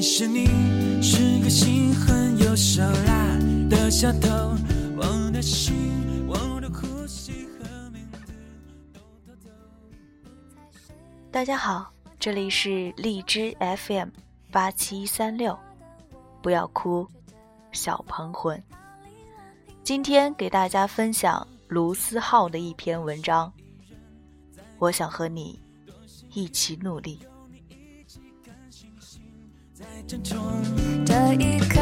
其实你是个心狠又手辣的小偷，我的心，我的呼吸和名字都偷走。大家好，这里是荔枝 FM 八七三六，不要哭，小鹏魂。今天给大家分享卢思浩的一篇文章。我想和你一起努力。这一刻，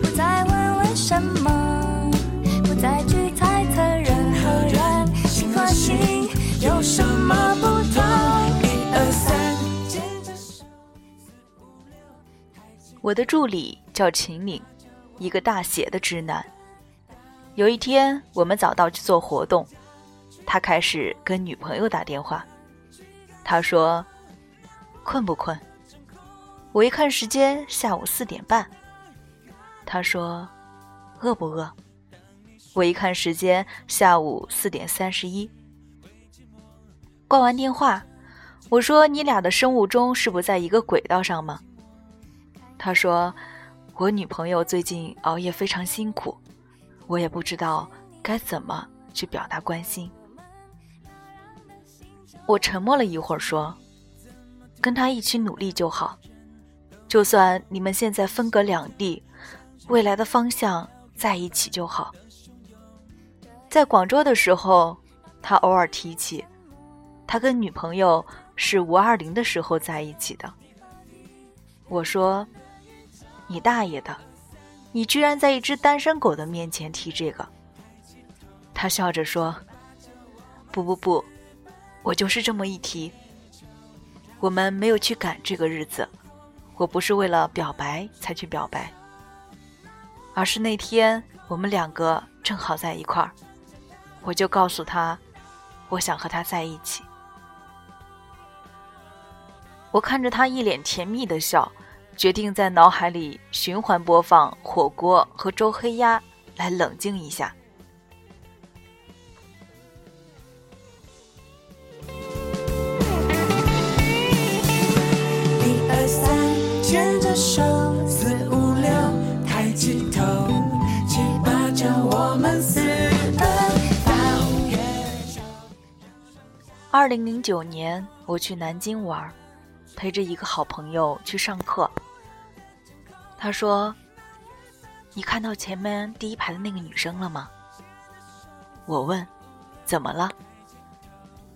不再问为什么，不再去猜测人和人心和心有什么不同。一二三，牵着手，四五六，我的助理叫秦岭，一个大写的直男。有一天，我们早到去做活动，他开始跟女朋友打电话。他说：“困不困？”我一看时间，下午四点半。他说：“饿不饿？”我一看时间，下午四点三十一。挂完电话，我说：“你俩的生物钟是不在一个轨道上吗？”他说：“我女朋友最近熬夜非常辛苦，我也不知道该怎么去表达关心。”我沉默了一会儿，说：“跟他一起努力就好，就算你们现在分隔两地，未来的方向在一起就好。”在广州的时候，他偶尔提起，他跟女朋友是五二零的时候在一起的。我说：“你大爷的！你居然在一只单身狗的面前提这个。”他笑着说：“不不不，我就是这么一提。我们没有去赶这个日子，我不是为了表白才去表白，而是那天我们两个正好在一块儿，我就告诉他，我想和他在一起。我看着他一脸甜蜜的笑，决定在脑海里循环播放火锅和周黑鸭来冷静一下。二零零九年，我去南京玩，陪着一个好朋友去上课。他说：“你看到前面第一排的那个女生了吗？”我问：“怎么了？”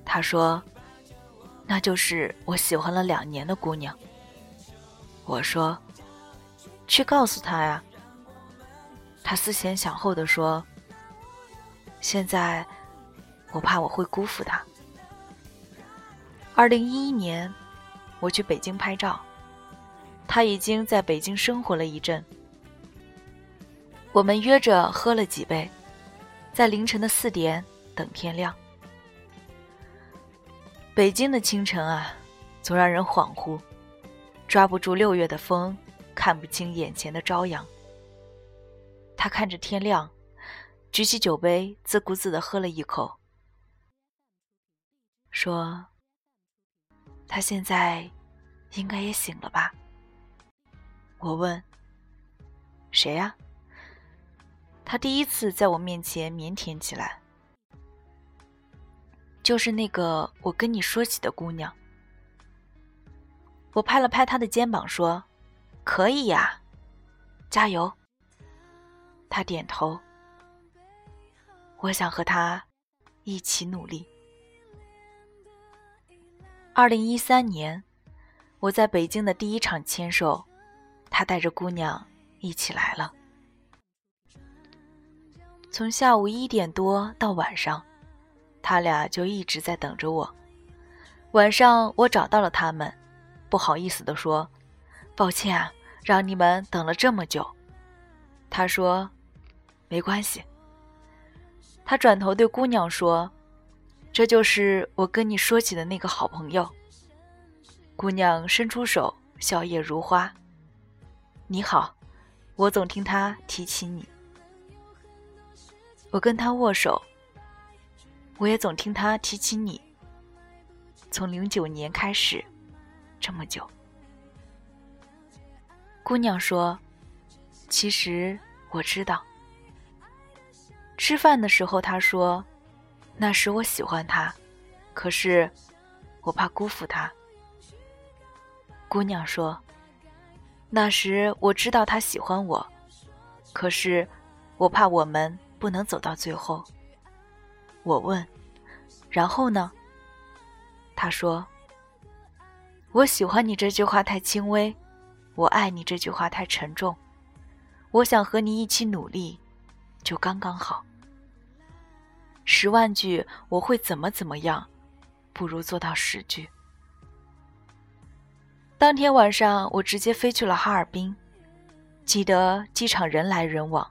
他说：“那就是我喜欢了两年的姑娘。”我说：“去告诉她呀。”他思前想后的说：“现在我怕我会辜负她。”二零一一年，我去北京拍照，他已经在北京生活了一阵。我们约着喝了几杯，在凌晨的四点等天亮。北京的清晨啊，总让人恍惚，抓不住六月的风，看不清眼前的朝阳。他看着天亮，举起酒杯，自顾自的喝了一口，说。他现在应该也醒了吧？我问。谁呀？他第一次在我面前腼腆起来。就是那个我跟你说起的姑娘。我拍了拍他的肩膀说：“可以呀，加油。”他点头。我想和他一起努力。二零一三年，我在北京的第一场签售，他带着姑娘一起来了。从下午一点多到晚上，他俩就一直在等着我。晚上我找到了他们，不好意思地说：“抱歉啊，让你们等了这么久。”他说：“没关系。”他转头对姑娘说。这就是我跟你说起的那个好朋友。姑娘伸出手，笑靥如花。你好，我总听他提起你。我跟他握手，我也总听他提起你。从零九年开始，这么久。姑娘说：“其实我知道。”吃饭的时候，他说：“那时我喜欢他，可是我怕辜负他。”姑娘说：“那时我知道他喜欢我，可是我怕我们不能走到最后。”我问：“然后呢？”他说：“我喜欢你这句话太轻微，我爱你这句话太沉重，我想和你一起努力。”就刚刚好。十万句我会怎么怎么样，不如做到十句。当天晚上，我直接飞去了哈尔滨。记得机场人来人往。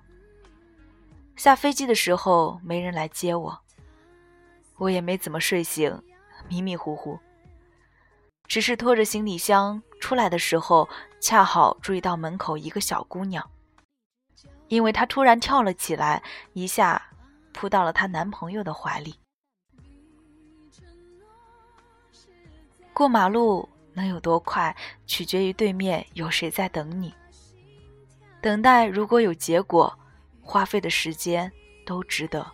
下飞机的时候没人来接我，我也没怎么睡醒，迷迷糊糊。只是拖着行李箱出来的时候，恰好注意到门口一个小姑娘。因为她突然跳了起来，一下扑到了她男朋友的怀里。过马路能有多快，取决于对面有谁在等你。等待如果有结果，花费的时间都值得。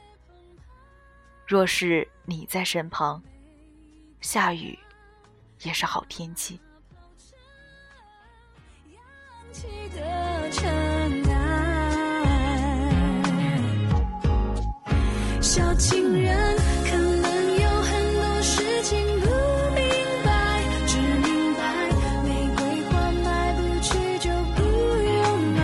若是你在身旁，下雨也是好天气。小情人可能有很多事情不明白，只明白玫瑰花卖不去就不用买。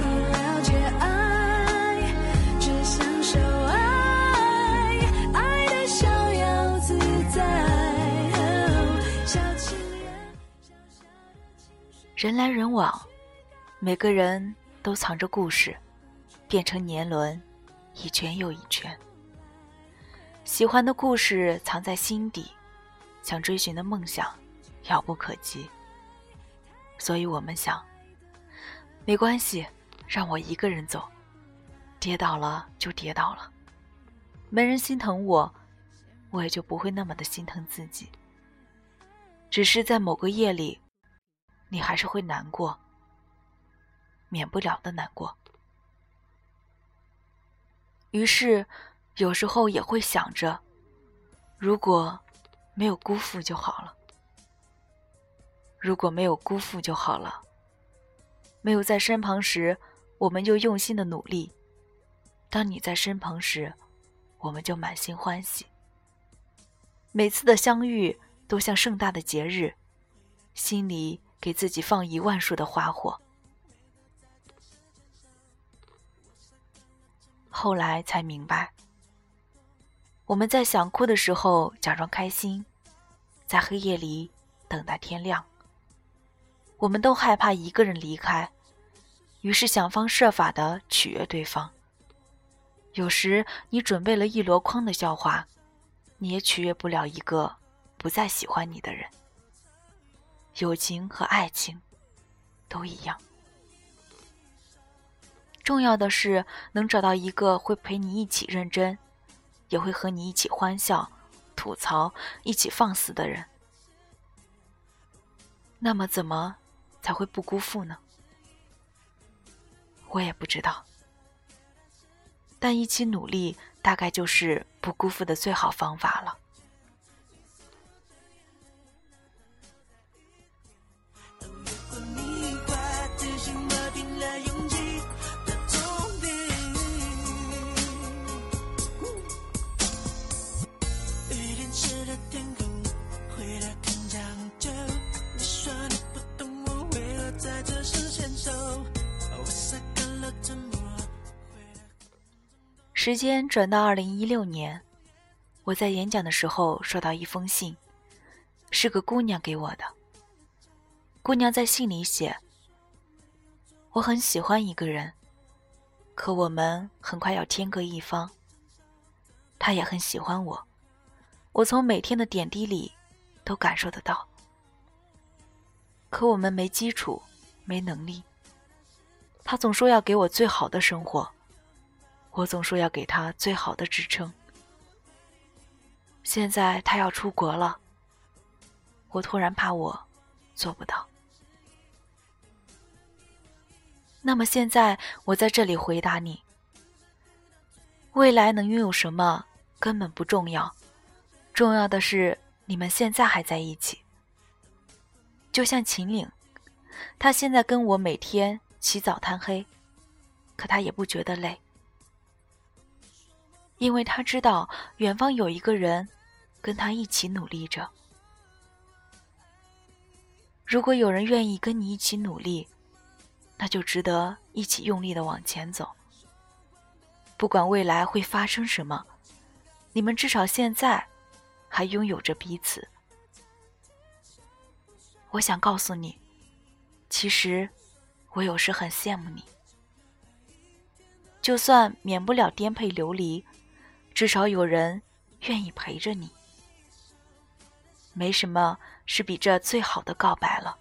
不了解爱，只享受爱，爱的逍遥自在。小情人，人来人往，每个人都藏着故事，变成年轮。一圈又一圈，喜欢的故事藏在心底，想追寻的梦想遥不可及。所以我们想，没关系，让我一个人走，跌倒了就跌倒了，没人心疼我，我也就不会那么的心疼自己。只是在某个夜里，你还是会难过，免不了的难过。于是，有时候也会想着，如果没有辜负就好了。如果没有辜负就好了。没有在身旁时，我们就用心的努力；当你在身旁时，我们就满心欢喜。每次的相遇都像盛大的节日，心里给自己放一万束的花火。后来才明白，我们在想哭的时候假装开心，在黑夜里等待天亮。我们都害怕一个人离开，于是想方设法的取悦对方。有时你准备了一箩筐的笑话，你也取悦不了一个不再喜欢你的人。友情和爱情都一样。重要的是能找到一个会陪你一起认真，也会和你一起欢笑、吐槽、一起放肆的人。那么，怎么才会不辜负呢？我也不知道，但一起努力，大概就是不辜负的最好方法了。时间转到二零一六年，我在演讲的时候收到一封信，是个姑娘给我的。姑娘在信里写：“我很喜欢一个人，可我们很快要天各一方。他也很喜欢我，我从每天的点滴里都感受得到。可我们没基础，没能力。他总说要给我最好的生活。”我总说要给他最好的支撑，现在他要出国了，我突然怕我做不到。那么现在我在这里回答你：未来能拥有什么根本不重要，重要的是你们现在还在一起。就像秦岭，他现在跟我每天起早贪黑，可他也不觉得累，因为他知道远方有一个人跟他一起努力着。如果有人愿意跟你一起努力，那就值得一起用力的往前走。不管未来会发生什么，你们至少现在还拥有着彼此。我想告诉你，其实我有时很羡慕你。就算免不了颠沛流离，至少有人愿意陪着你。没什么是比这最好的告白了。